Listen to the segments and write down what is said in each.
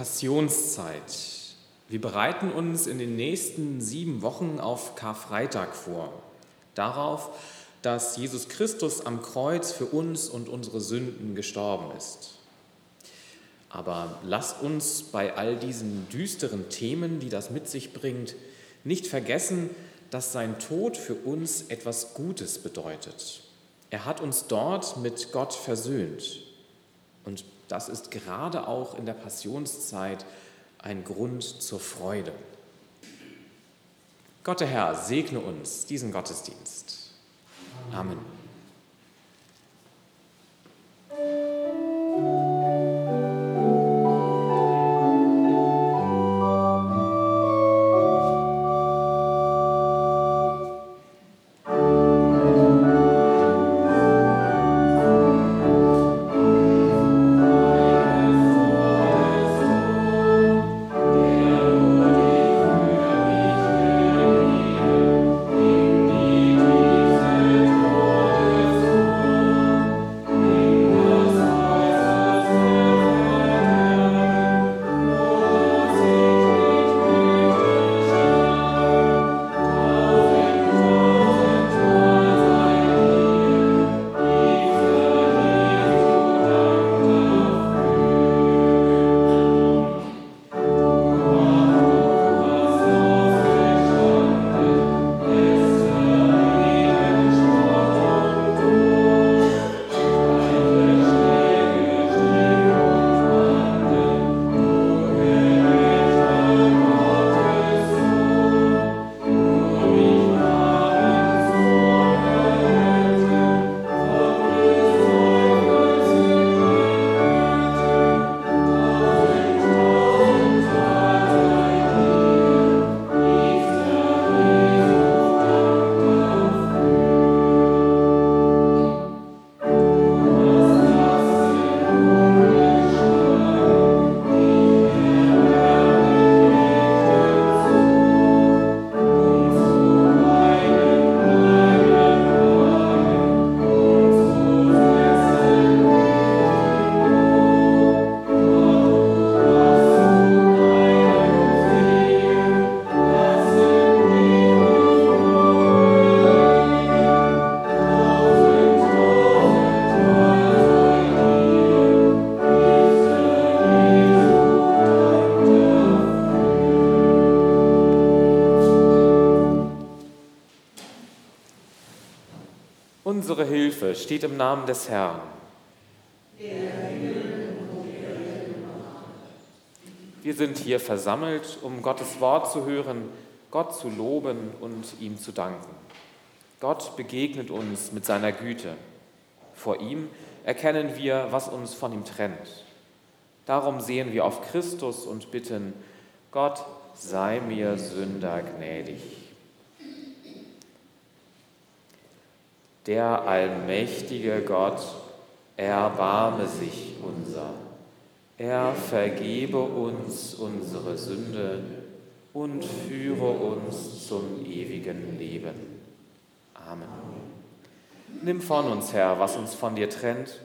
Passionszeit. Wir bereiten uns in den nächsten sieben Wochen auf Karfreitag vor. Darauf, dass Jesus Christus am Kreuz für uns und unsere Sünden gestorben ist. Aber lasst uns bei all diesen düsteren Themen, die das mit sich bringt, nicht vergessen, dass sein Tod für uns etwas Gutes bedeutet. Er hat uns dort mit Gott versöhnt. Und das ist gerade auch in der Passionszeit ein Grund zur Freude. Gott der Herr segne uns diesen Gottesdienst. Amen. Steht im Namen des Herrn. Wir sind hier versammelt, um Gottes Wort zu hören, Gott zu loben und ihm zu danken. Gott begegnet uns mit seiner Güte. Vor ihm erkennen wir, was uns von ihm trennt. Darum sehen wir auf Christus und bitten, Gott sei mir Sünder gnädig. Der allmächtige Gott, erbarme sich unser. Er vergebe uns unsere Sünde und führe uns zum ewigen Leben. Amen. Nimm von uns, Herr, was uns von dir trennt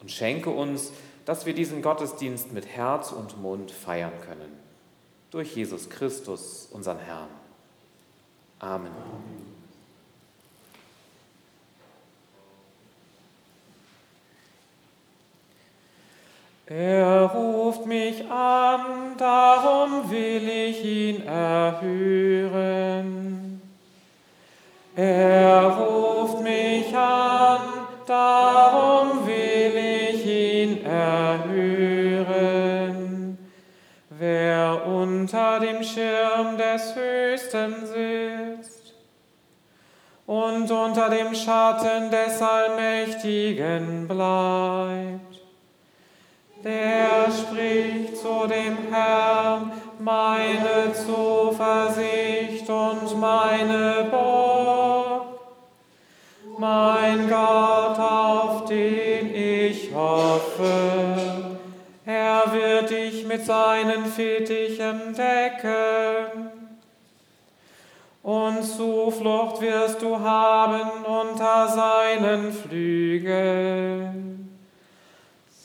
und schenke uns, dass wir diesen Gottesdienst mit Herz und Mund feiern können. Durch Jesus Christus, unseren Herrn. Amen. Amen. Er ruft mich an, darum will ich ihn erhören. Er ruft mich an, darum will ich ihn erhören. Wer unter dem Schirm des Höchsten sitzt und unter dem Schatten des Allmächtigen bleibt, der spricht zu dem Herrn, meine Zuversicht und meine Burg, mein Gott, auf den ich hoffe. Er wird dich mit seinen Fittichen decken. Und Zuflucht wirst du haben unter seinen Flügeln.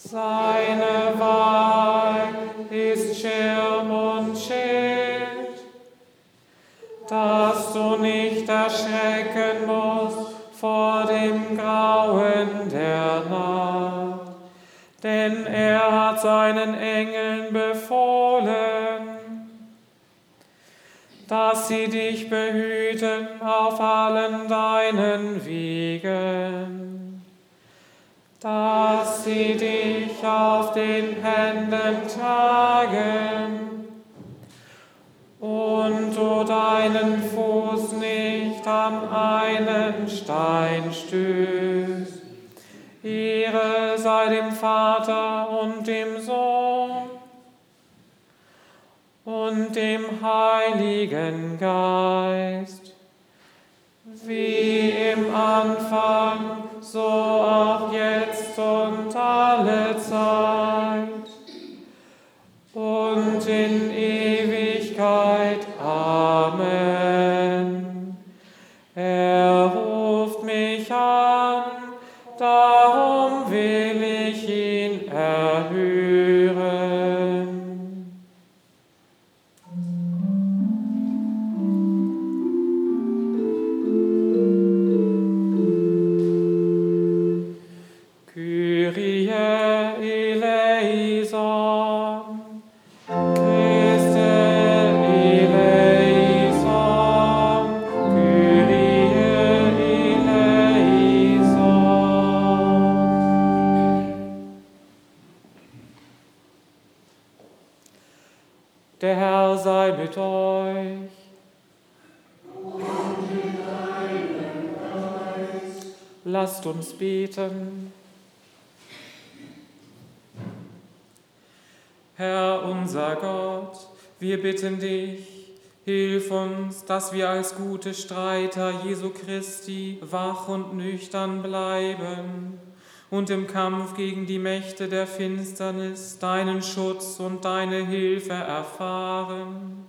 Seine Wahl ist Schirm und Schild, dass du nicht erschrecken musst vor dem Grauen der Nacht, denn er hat seinen Engeln befohlen, dass sie dich behüten auf allen deinen Wegen, dass sie dich auf den Händen tragen und du deinen Fuß nicht an einen Stein stößt. Ehre sei dem Vater und dem Sohn und dem Heiligen Geist, wie im Anfang, so auch jetzt und alle Zeit beten. Herr unser Gott, wir bitten dich, hilf uns, dass wir als gute Streiter Jesu Christi wach und nüchtern bleiben und im Kampf gegen die Mächte der Finsternis deinen Schutz und deine Hilfe erfahren.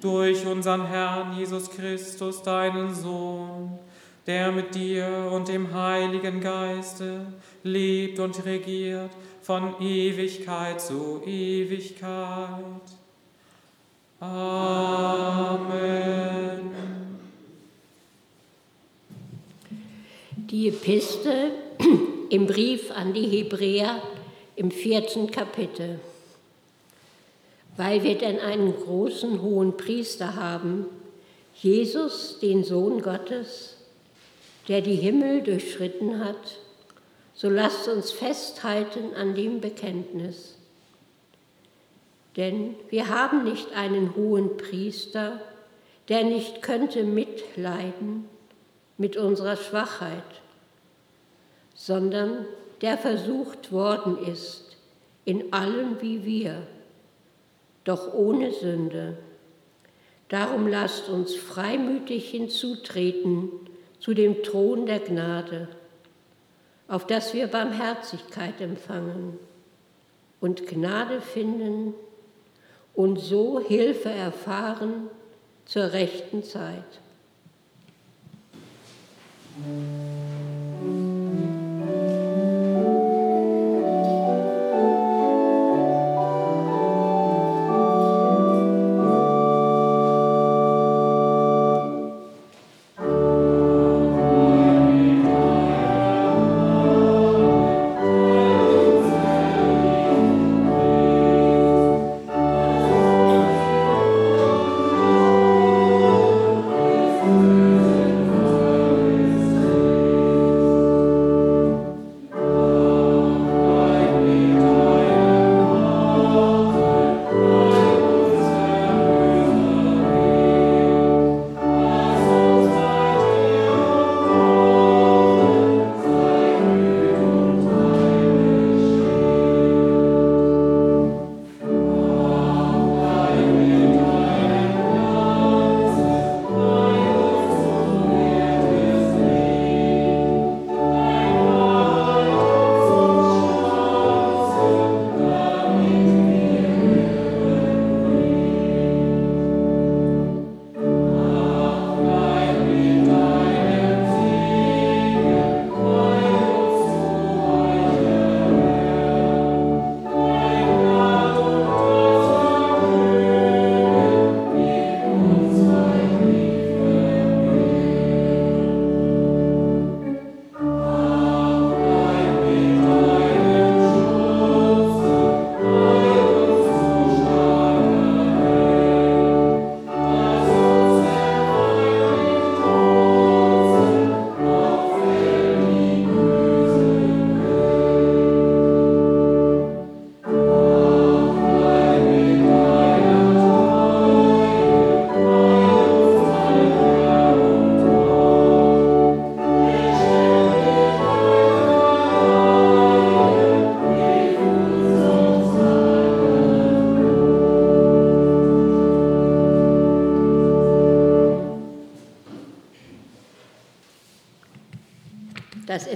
Durch unseren Herrn Jesus Christus, deinen Sohn, der mit dir und dem Heiligen Geiste lebt und regiert von Ewigkeit zu Ewigkeit. Amen. Die Epistel im Brief an die Hebräer im vierten Kapitel. Weil wir denn einen großen hohen Priester haben, Jesus, den Sohn Gottes, der die Himmel durchschritten hat, so lasst uns festhalten an dem Bekenntnis. Denn wir haben nicht einen hohen Priester, der nicht könnte mitleiden mit unserer Schwachheit, sondern der versucht worden ist in allem wie wir, doch ohne Sünde. Darum lasst uns freimütig hinzutreten zu dem Thron der Gnade, auf dass wir Barmherzigkeit empfangen und Gnade finden und so Hilfe erfahren zur rechten Zeit. Amen.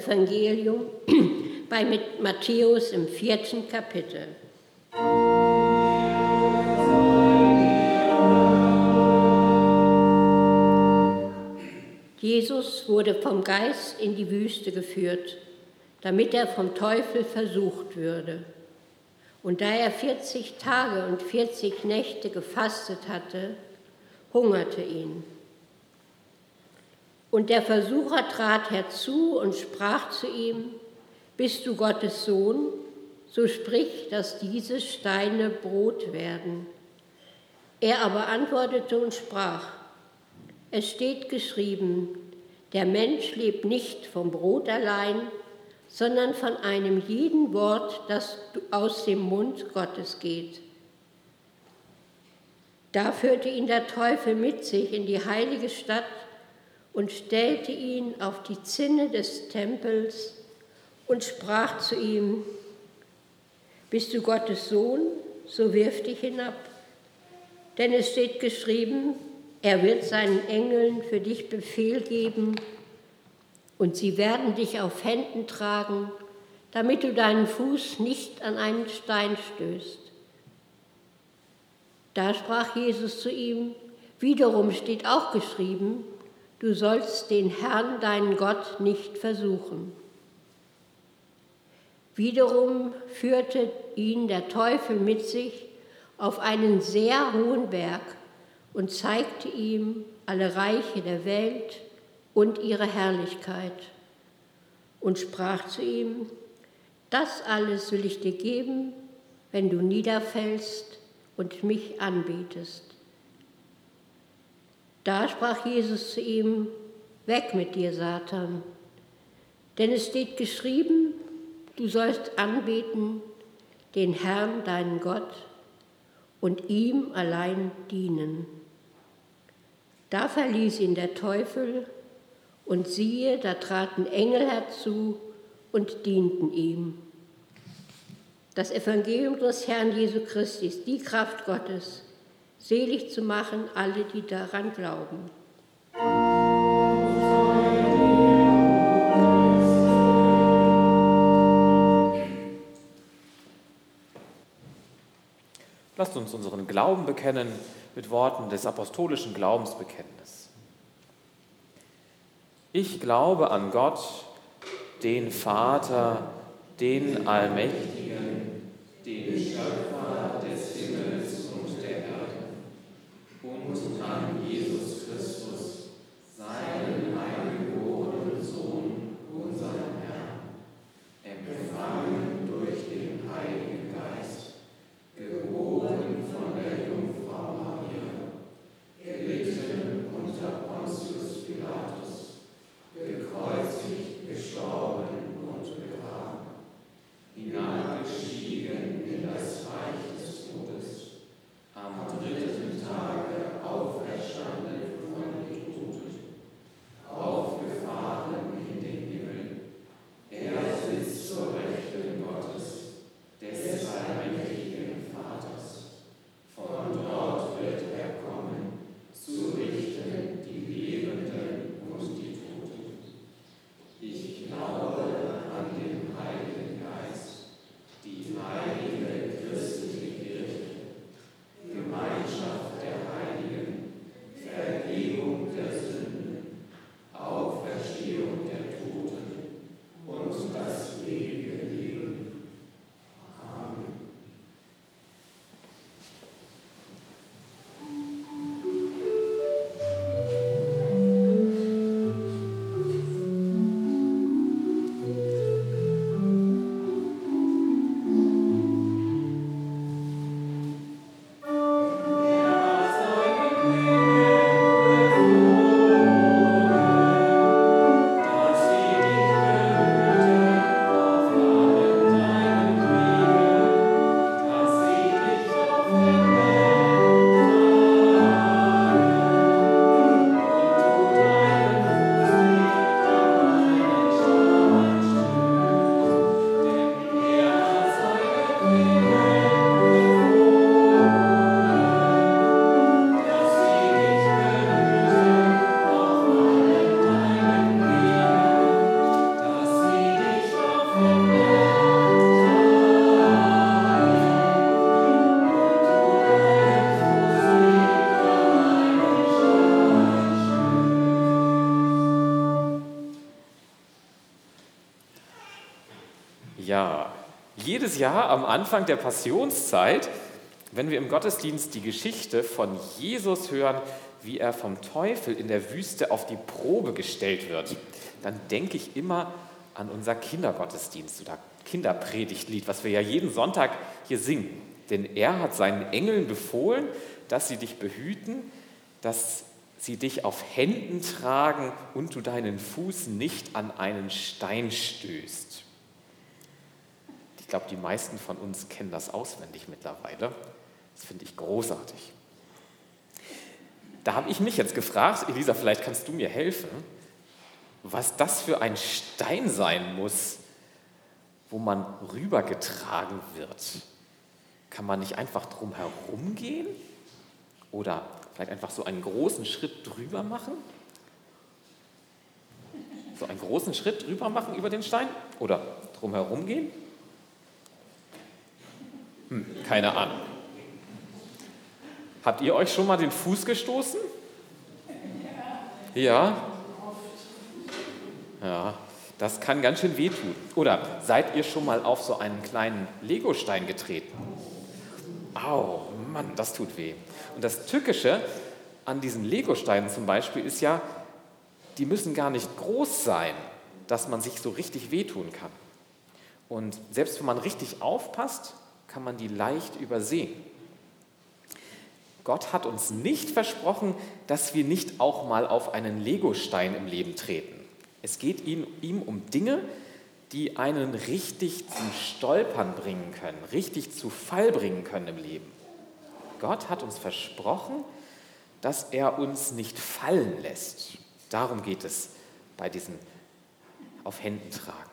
Evangelium bei Matthäus im vierten Kapitel. Jesus wurde vom Geist in die Wüste geführt, damit er vom Teufel versucht würde. Und da er 40 Tage und 40 Nächte gefastet hatte, hungerte ihn. Und der Versucher trat herzu und sprach zu ihm, Bist du Gottes Sohn? So sprich, dass diese Steine Brot werden. Er aber antwortete und sprach, es steht geschrieben, der Mensch lebt nicht vom Brot allein, sondern von einem jeden Wort, das aus dem Mund Gottes geht. Da führte ihn der Teufel mit sich in die heilige Stadt und stellte ihn auf die Zinne des Tempels und sprach zu ihm, Bist du Gottes Sohn, so wirf dich hinab. Denn es steht geschrieben, er wird seinen Engeln für dich Befehl geben und sie werden dich auf Händen tragen, damit du deinen Fuß nicht an einen Stein stößt. Da sprach Jesus zu ihm, wiederum steht auch geschrieben, du sollst den Herrn, deinen Gott, nicht versuchen. Wiederum führte ihn der Teufel mit sich auf einen sehr hohen Berg und zeigte ihm alle Reiche der Welt und ihre Herrlichkeit und sprach zu ihm, das alles will ich dir geben, wenn du niederfällst und mich anbetest. Da sprach Jesus zu ihm, weg mit dir, Satan, denn es steht geschrieben, du sollst anbeten den Herrn, deinen Gott, und ihm allein dienen. Da verließ ihn der Teufel, und siehe, da traten Engel herzu und dienten ihm. Das Evangelium des Herrn Jesu Christi ist die Kraft Gottes, selig zu machen alle, die daran glauben. Lasst uns unseren Glauben bekennen mit Worten des apostolischen Glaubensbekenntnisses. Ich glaube an Gott, den Vater, den Allmächtigen, den Jahr am Anfang der Passionszeit, wenn wir im Gottesdienst die Geschichte von Jesus hören, wie er vom Teufel in der Wüste auf die Probe gestellt wird, dann denke ich immer an unser Kindergottesdienst oder Kinderpredigtlied, was wir ja jeden Sonntag hier singen. Denn er hat seinen Engeln befohlen, dass sie dich behüten, dass sie dich auf Händen tragen und du deinen Fuß nicht an einen Stein stößt. Ich glaube, die meisten von uns kennen das auswendig mittlerweile. Das finde ich großartig. Da habe ich mich jetzt gefragt, Elisa, vielleicht kannst du mir helfen, was das für ein Stein sein muss, wo man rübergetragen wird. Kann man nicht einfach drum herum gehen? Oder vielleicht einfach so einen großen Schritt drüber machen? So einen großen Schritt drüber machen über den Stein? Oder drum herum gehen? Hm, keine Ahnung. Habt ihr euch schon mal den Fuß gestoßen? Ja? Ja, das kann ganz schön wehtun. Oder seid ihr schon mal auf so einen kleinen Legostein getreten? Au, Mann, das tut weh. Und das Tückische an diesen Legosteinen zum Beispiel ist ja, die müssen gar nicht groß sein, dass man sich so richtig wehtun kann. Und selbst wenn man richtig aufpasst, kann man die leicht übersehen. Gott hat uns nicht versprochen, dass wir nicht auch mal auf einen Legostein im Leben treten. Es geht ihm, ihm um Dinge, die einen richtig zum Stolpern bringen können, richtig zu Fall bringen können im Leben. Gott hat uns versprochen, dass er uns nicht fallen lässt. Darum geht es bei diesem auf Händen tragen,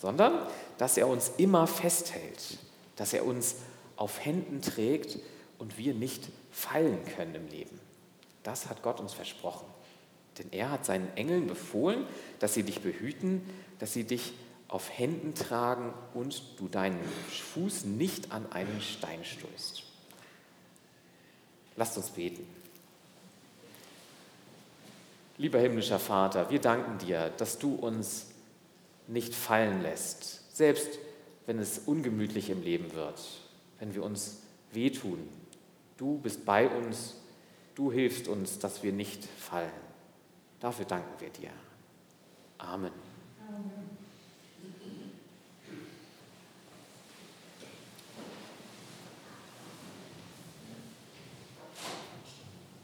sondern dass er uns immer festhält, dass er uns auf Händen trägt und wir nicht fallen können im Leben. Das hat Gott uns versprochen. Denn er hat seinen Engeln befohlen, dass sie dich behüten, dass sie dich auf Händen tragen und du deinen Fuß nicht an einen Stein stößt. Lasst uns beten. Lieber himmlischer Vater, wir danken dir, dass du uns nicht fallen lässt, selbst wenn es ungemütlich im Leben wird, wenn wir uns wehtun, Du bist bei uns, du hilfst uns, dass wir nicht fallen. Dafür danken wir dir. Amen.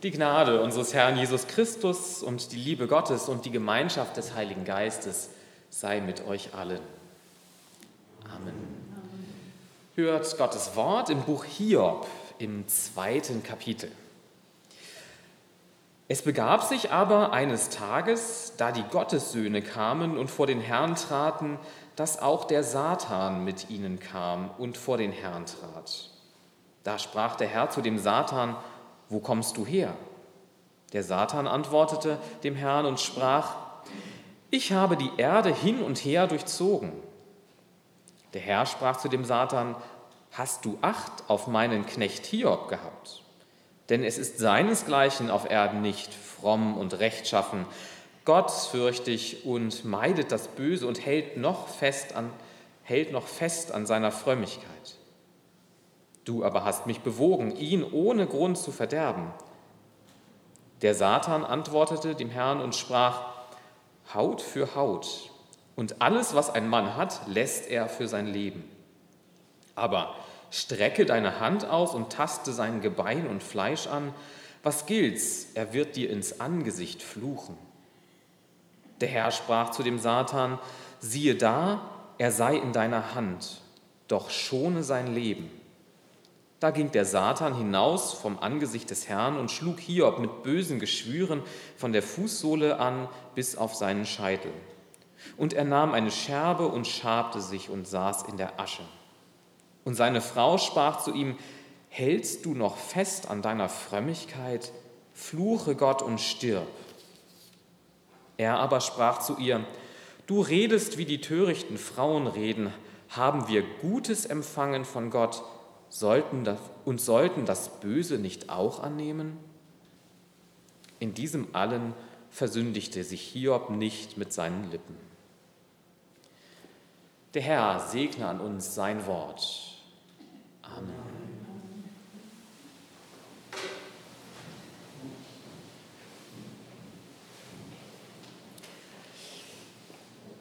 Die Gnade unseres Herrn Jesus Christus und die Liebe Gottes und die Gemeinschaft des Heiligen Geistes sei mit euch allen. Amen. Hört Gottes Wort im Buch Hiob, im zweiten Kapitel. Es begab sich aber eines Tages, da die Gottessöhne kamen und vor den Herrn traten, dass auch der Satan mit ihnen kam und vor den Herrn trat. Da sprach der Herr zu dem Satan, wo kommst du her? Der Satan antwortete dem Herrn und sprach, ich habe die Erde hin und her durchzogen. Der Herr sprach zu dem Satan, hast du Acht auf meinen Knecht Hiob gehabt? Denn es ist seinesgleichen auf Erden nicht, fromm und rechtschaffen, gottesfürchtig und meidet das Böse und hält noch fest an, hält noch fest an seiner Frömmigkeit. Du aber hast mich bewogen, ihn ohne Grund zu verderben. Der Satan antwortete dem Herrn und sprach, Haut für Haut, und alles, was ein Mann hat, lässt er für sein Leben. Aber strecke deine Hand aus und taste sein Gebein und Fleisch an. Was gilt's? Er wird dir ins Angesicht fluchen. Der Herr sprach zu dem Satan, siehe da, er sei in deiner Hand, doch schone sein Leben. Da ging der Satan hinaus vom Angesicht des Herrn und schlug Hiob mit bösen Geschwüren von der Fußsohle an bis auf seinen Scheitel. Und er nahm eine Scherbe und schabte sich und saß in der Asche. Und seine Frau sprach zu ihm, hältst du noch fest an deiner Frömmigkeit? Fluche Gott und stirb. Er aber sprach zu ihr, du redest, wie die törichten Frauen reden, haben wir Gutes empfangen von Gott sollten das, und sollten das Böse nicht auch annehmen? In diesem allen versündigte sich Hiob nicht mit seinen Lippen. Der Herr segne an uns sein Wort. Amen.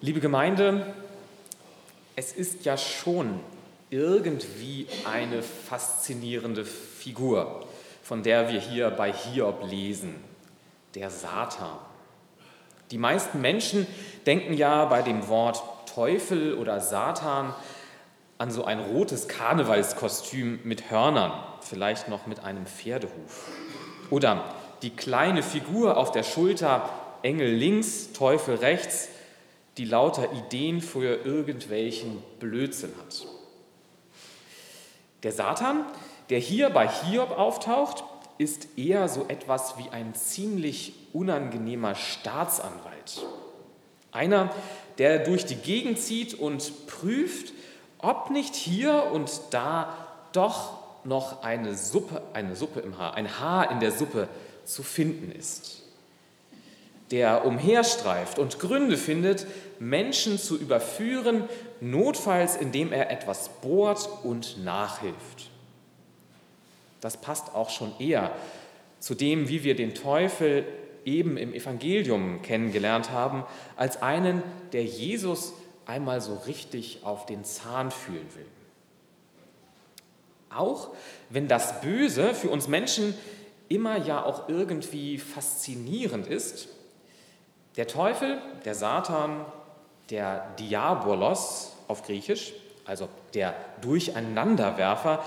Liebe Gemeinde, es ist ja schon irgendwie eine faszinierende Figur, von der wir hier bei Hiob lesen, der Satan. Die meisten Menschen denken ja bei dem Wort Teufel oder Satan an so ein rotes Karnevalskostüm mit Hörnern, vielleicht noch mit einem Pferdehuf. Oder die kleine Figur auf der Schulter, Engel links, Teufel rechts, die lauter Ideen für irgendwelchen Blödsinn hat. Der Satan, der hier bei Hiob auftaucht, ist eher so etwas wie ein ziemlich unangenehmer Staatsanwalt. Einer, der durch die Gegend zieht und prüft, ob nicht hier und da doch noch eine Suppe, eine Suppe im Haar, ein Haar in der Suppe zu finden ist. Der umherstreift und Gründe findet, Menschen zu überführen, notfalls indem er etwas bohrt und nachhilft. Das passt auch schon eher zu dem, wie wir den Teufel eben im Evangelium kennengelernt haben, als einen, der Jesus einmal so richtig auf den Zahn fühlen will. Auch wenn das Böse für uns Menschen immer ja auch irgendwie faszinierend ist, der Teufel, der Satan, der Diabolos auf Griechisch, also der Durcheinanderwerfer,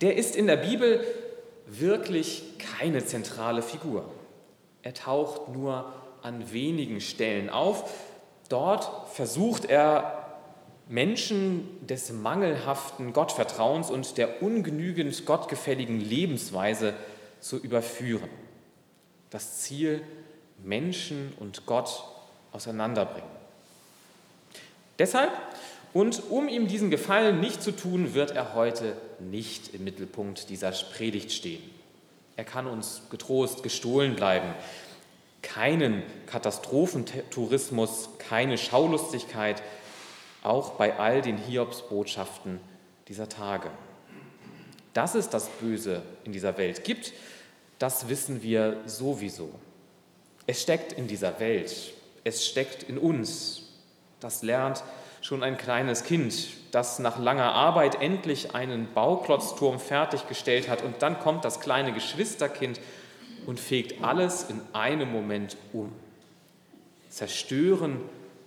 der ist in der Bibel wirklich keine zentrale Figur. Er taucht nur an wenigen Stellen auf. Dort versucht er Menschen des mangelhaften Gottvertrauens und der ungenügend gottgefälligen Lebensweise zu überführen. Das Ziel, Menschen und Gott auseinanderbringen. Deshalb und um ihm diesen Gefallen nicht zu tun, wird er heute nicht im Mittelpunkt dieser Predigt stehen. Er kann uns getrost gestohlen bleiben. Keinen Katastrophentourismus, keine Schaulustigkeit, auch bei all den Hiobsbotschaften dieser Tage. Dass es das Böse in dieser Welt gibt, das wissen wir sowieso. Es steckt in dieser Welt, es steckt in uns. Das lernt schon ein kleines Kind, das nach langer Arbeit endlich einen Bauklotzturm fertiggestellt hat und dann kommt das kleine Geschwisterkind und fegt alles in einem Moment um. Zerstören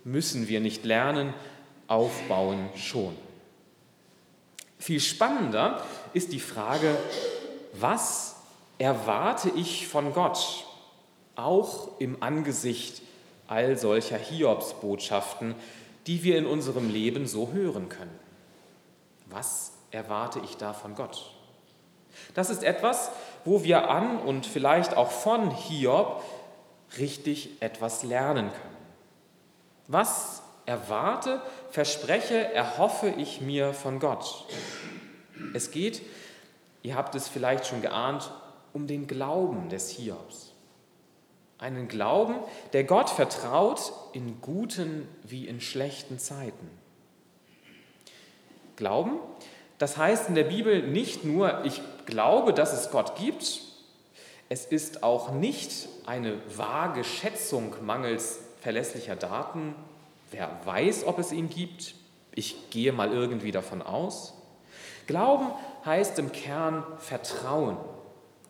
müssen wir nicht lernen, aufbauen schon. Viel spannender ist die Frage, was erwarte ich von Gott, auch im Angesicht all solcher Hiobsbotschaften, die wir in unserem Leben so hören können. Was erwarte ich da von Gott? Das ist etwas, wo wir an und vielleicht auch von Hiob richtig etwas lernen können. Was erwarte, verspreche, erhoffe ich mir von Gott? Es geht, ihr habt es vielleicht schon geahnt, um den Glauben des Hiobs. Einen Glauben, der Gott vertraut in guten wie in schlechten Zeiten. Glauben, das heißt in der Bibel nicht nur, ich glaube, dass es Gott gibt, es ist auch nicht eine vage Schätzung mangels verlässlicher Daten, wer weiß, ob es ihn gibt, ich gehe mal irgendwie davon aus. Glauben heißt im Kern Vertrauen.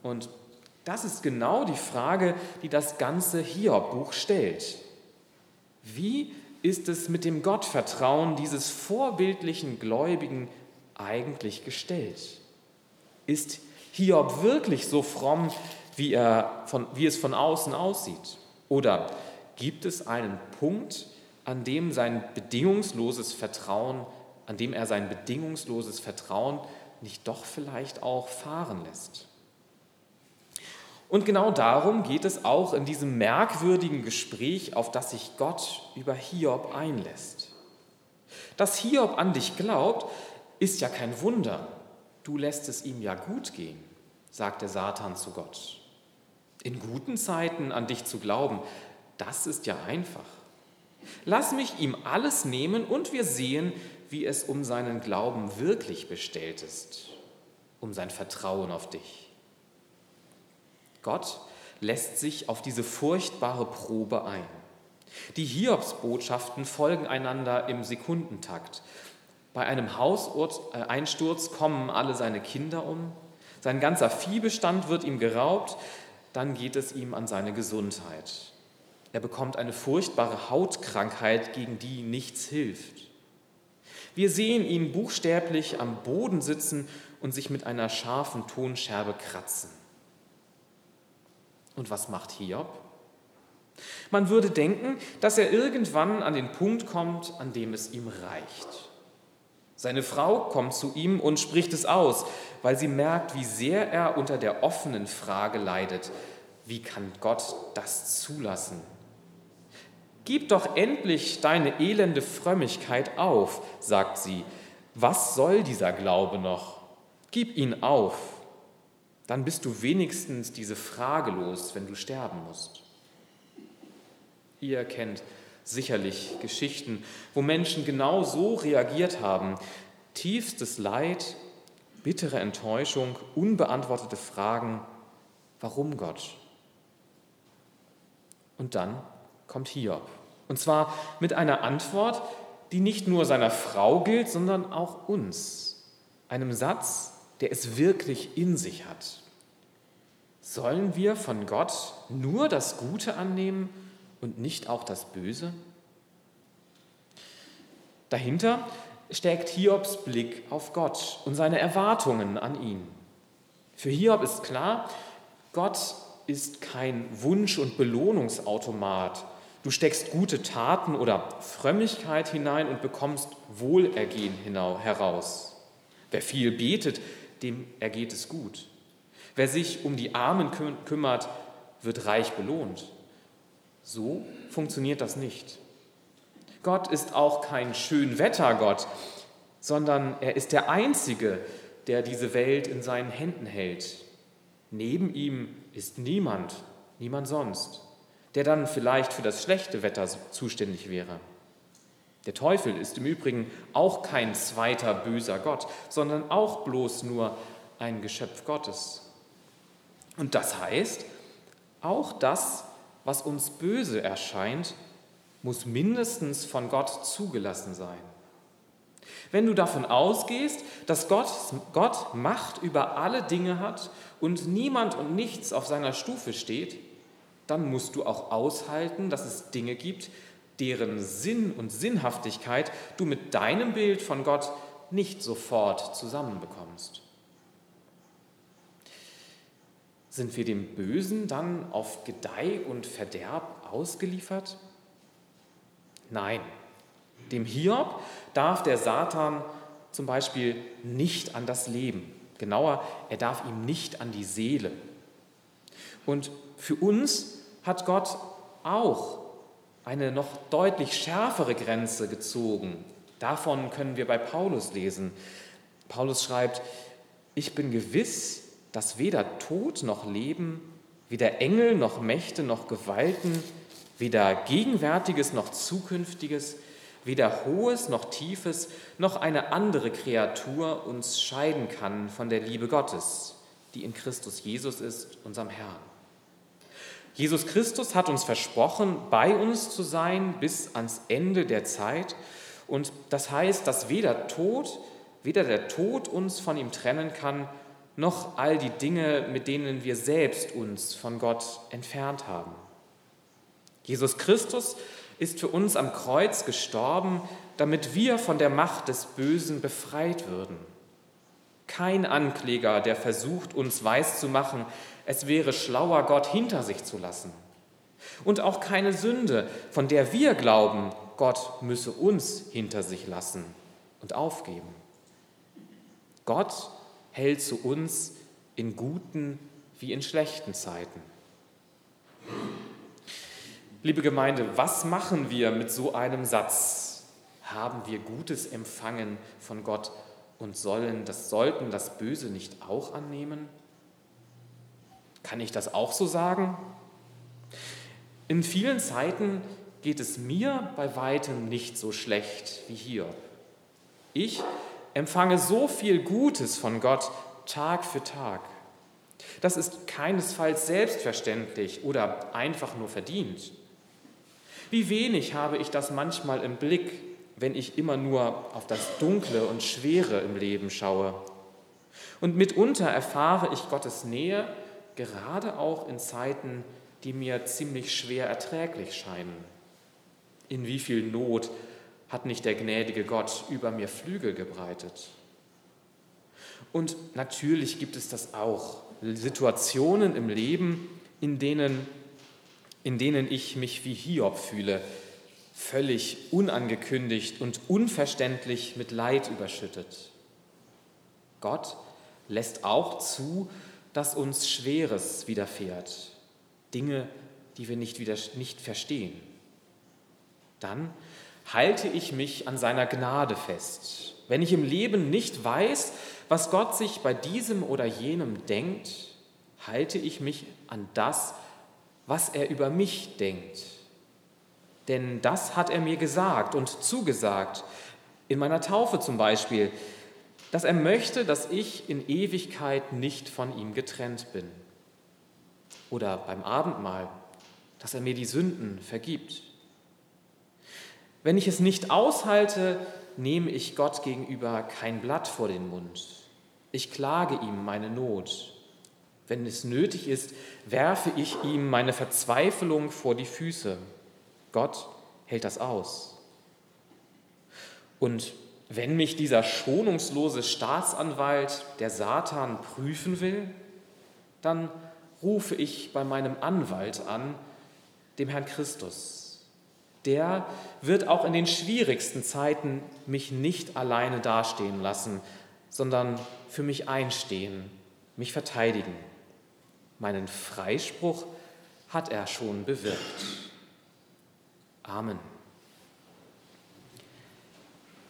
Und das ist genau die Frage, die das ganze Hiob-Buch stellt. Wie ist es mit dem Gottvertrauen dieses vorbildlichen Gläubigen eigentlich gestellt? Ist Hiob wirklich so fromm, wie, er von, wie es von außen aussieht? Oder gibt es einen Punkt, an dem sein bedingungsloses Vertrauen, an dem er sein bedingungsloses Vertrauen nicht doch vielleicht auch fahren lässt? Und genau darum geht es auch in diesem merkwürdigen Gespräch, auf das sich Gott über Hiob einlässt. Dass Hiob an dich glaubt, ist ja kein Wunder. Du lässt es ihm ja gut gehen, sagt der Satan zu Gott. In guten Zeiten an dich zu glauben, das ist ja einfach. Lass mich ihm alles nehmen und wir sehen, wie es um seinen Glauben wirklich bestellt ist, um sein Vertrauen auf dich. Gott lässt sich auf diese furchtbare Probe ein. Die Hiobsbotschaften folgen einander im Sekundentakt. Bei einem Hauseinsturz kommen alle seine Kinder um, sein ganzer Viehbestand wird ihm geraubt, dann geht es ihm an seine Gesundheit. Er bekommt eine furchtbare Hautkrankheit, gegen die nichts hilft. Wir sehen ihn buchstäblich am Boden sitzen und sich mit einer scharfen Tonscherbe kratzen. Und was macht Hiob? Man würde denken, dass er irgendwann an den Punkt kommt, an dem es ihm reicht. Seine Frau kommt zu ihm und spricht es aus, weil sie merkt, wie sehr er unter der offenen Frage leidet. Wie kann Gott das zulassen? Gib doch endlich deine elende Frömmigkeit auf, sagt sie. Was soll dieser Glaube noch? Gib ihn auf. Dann bist du wenigstens diese Frage los, wenn du sterben musst. Ihr kennt sicherlich Geschichten, wo Menschen genau so reagiert haben. Tiefstes Leid, bittere Enttäuschung, unbeantwortete Fragen. Warum Gott? Und dann kommt Hiob. Und zwar mit einer Antwort, die nicht nur seiner Frau gilt, sondern auch uns. Einem Satz, der es wirklich in sich hat. Sollen wir von Gott nur das Gute annehmen und nicht auch das Böse? Dahinter steckt Hiobs Blick auf Gott und seine Erwartungen an ihn. Für Hiob ist klar, Gott ist kein Wunsch- und Belohnungsautomat. Du steckst gute Taten oder Frömmigkeit hinein und bekommst Wohlergehen heraus. Wer viel betet, dem ergeht es gut. Wer sich um die Armen kümmert, wird reich belohnt. So funktioniert das nicht. Gott ist auch kein Schönwettergott, sondern er ist der Einzige, der diese Welt in seinen Händen hält. Neben ihm ist niemand, niemand sonst, der dann vielleicht für das schlechte Wetter zuständig wäre. Der Teufel ist im Übrigen auch kein zweiter böser Gott, sondern auch bloß nur ein Geschöpf Gottes. Und das heißt, auch das, was uns böse erscheint, muss mindestens von Gott zugelassen sein. Wenn du davon ausgehst, dass Gott, Gott Macht über alle Dinge hat und niemand und nichts auf seiner Stufe steht, dann musst du auch aushalten, dass es Dinge gibt, deren Sinn und Sinnhaftigkeit du mit deinem Bild von Gott nicht sofort zusammenbekommst. Sind wir dem Bösen dann auf Gedeih und Verderb ausgeliefert? Nein, dem Hiob darf der Satan zum Beispiel nicht an das Leben. Genauer, er darf ihm nicht an die Seele. Und für uns hat Gott auch eine noch deutlich schärfere Grenze gezogen. Davon können wir bei Paulus lesen. Paulus schreibt, ich bin gewiss, dass weder Tod noch Leben, weder Engel noch Mächte noch Gewalten, weder Gegenwärtiges noch Zukünftiges, weder Hohes noch Tiefes noch eine andere Kreatur uns scheiden kann von der Liebe Gottes, die in Christus Jesus ist, unserem Herrn. Jesus Christus hat uns versprochen, bei uns zu sein bis ans Ende der Zeit. Und das heißt, dass weder Tod, weder der Tod uns von ihm trennen kann, noch all die Dinge, mit denen wir selbst uns von Gott entfernt haben. Jesus Christus ist für uns am Kreuz gestorben, damit wir von der Macht des Bösen befreit würden. Kein Ankläger, der versucht, uns weiszumachen, es wäre schlauer, Gott hinter sich zu lassen. Und auch keine Sünde, von der wir glauben, Gott müsse uns hinter sich lassen und aufgeben. Gott hält zu uns in guten wie in schlechten Zeiten. Liebe Gemeinde, was machen wir mit so einem Satz? Haben wir Gutes empfangen von Gott und sollen das, sollten das Böse nicht auch annehmen? Kann ich das auch so sagen? In vielen Zeiten geht es mir bei weitem nicht so schlecht wie hier. Ich empfange so viel Gutes von Gott Tag für Tag. Das ist keinesfalls selbstverständlich oder einfach nur verdient. Wie wenig habe ich das manchmal im Blick, wenn ich immer nur auf das Dunkle und Schwere im Leben schaue. Und mitunter erfahre ich Gottes Nähe, gerade auch in Zeiten, die mir ziemlich schwer erträglich scheinen. In wie viel Not hat nicht der gnädige Gott über mir Flügel gebreitet? Und natürlich gibt es das auch, Situationen im Leben, in denen, in denen ich mich wie Hiob fühle, völlig unangekündigt und unverständlich mit Leid überschüttet. Gott lässt auch zu, dass uns Schweres widerfährt, Dinge, die wir nicht, wieder, nicht verstehen. Dann halte ich mich an seiner Gnade fest. Wenn ich im Leben nicht weiß, was Gott sich bei diesem oder jenem denkt, halte ich mich an das, was er über mich denkt. Denn das hat er mir gesagt und zugesagt, in meiner Taufe zum Beispiel, dass er möchte, dass ich in Ewigkeit nicht von ihm getrennt bin. Oder beim Abendmahl, dass er mir die Sünden vergibt. Wenn ich es nicht aushalte, nehme ich Gott gegenüber kein Blatt vor den Mund. Ich klage ihm meine Not. Wenn es nötig ist, werfe ich ihm meine Verzweiflung vor die Füße. Gott hält das aus. Und wenn mich dieser schonungslose Staatsanwalt, der Satan, prüfen will, dann rufe ich bei meinem Anwalt an, dem Herrn Christus der wird auch in den schwierigsten Zeiten mich nicht alleine dastehen lassen, sondern für mich einstehen, mich verteidigen. Meinen Freispruch hat er schon bewirkt. Amen.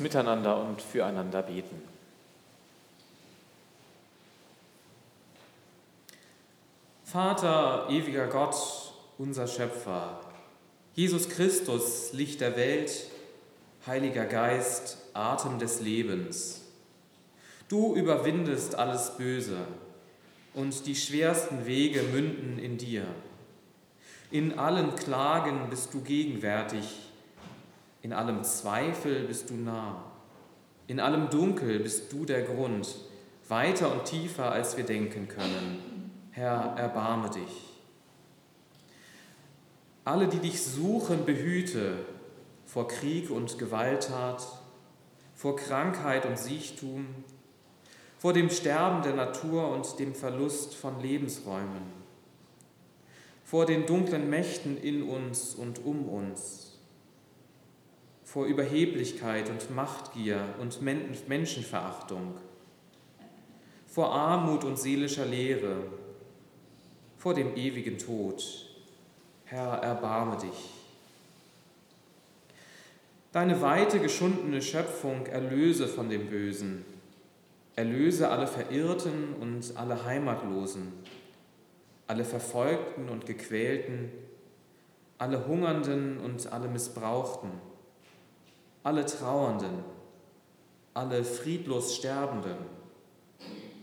Miteinander und füreinander beten. Vater, ewiger Gott, unser Schöpfer, Jesus Christus, Licht der Welt, Heiliger Geist, Atem des Lebens. Du überwindest alles Böse und die schwersten Wege münden in dir. In allen Klagen bist du gegenwärtig in allem Zweifel bist du nah. In allem Dunkel bist du der Grund, weiter und tiefer, als wir denken können. Herr, erbarme dich. Alle, die dich suchen, behüte vor Krieg und Gewalttat, vor Krankheit und Siechtum, vor dem Sterben der Natur und dem Verlust von Lebensräumen, vor den dunklen Mächten in uns und um uns, vor Überheblichkeit und Machtgier und Menschenverachtung, vor Armut und seelischer Leere, vor dem ewigen Tod. Herr, erbarme dich. Deine weite geschundene Schöpfung erlöse von dem Bösen, erlöse alle Verirrten und alle Heimatlosen, alle Verfolgten und Gequälten, alle Hungernden und alle Missbrauchten, alle Trauernden, alle friedlos Sterbenden,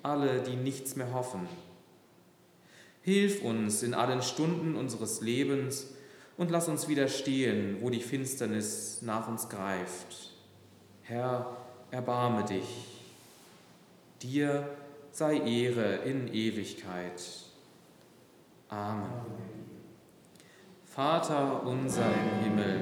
alle, die nichts mehr hoffen. Hilf uns in allen Stunden unseres Lebens, und lass uns widerstehen, wo die Finsternis nach uns greift. Herr, erbarme dich. Dir sei Ehre in Ewigkeit. Amen. Vater unser im Himmel,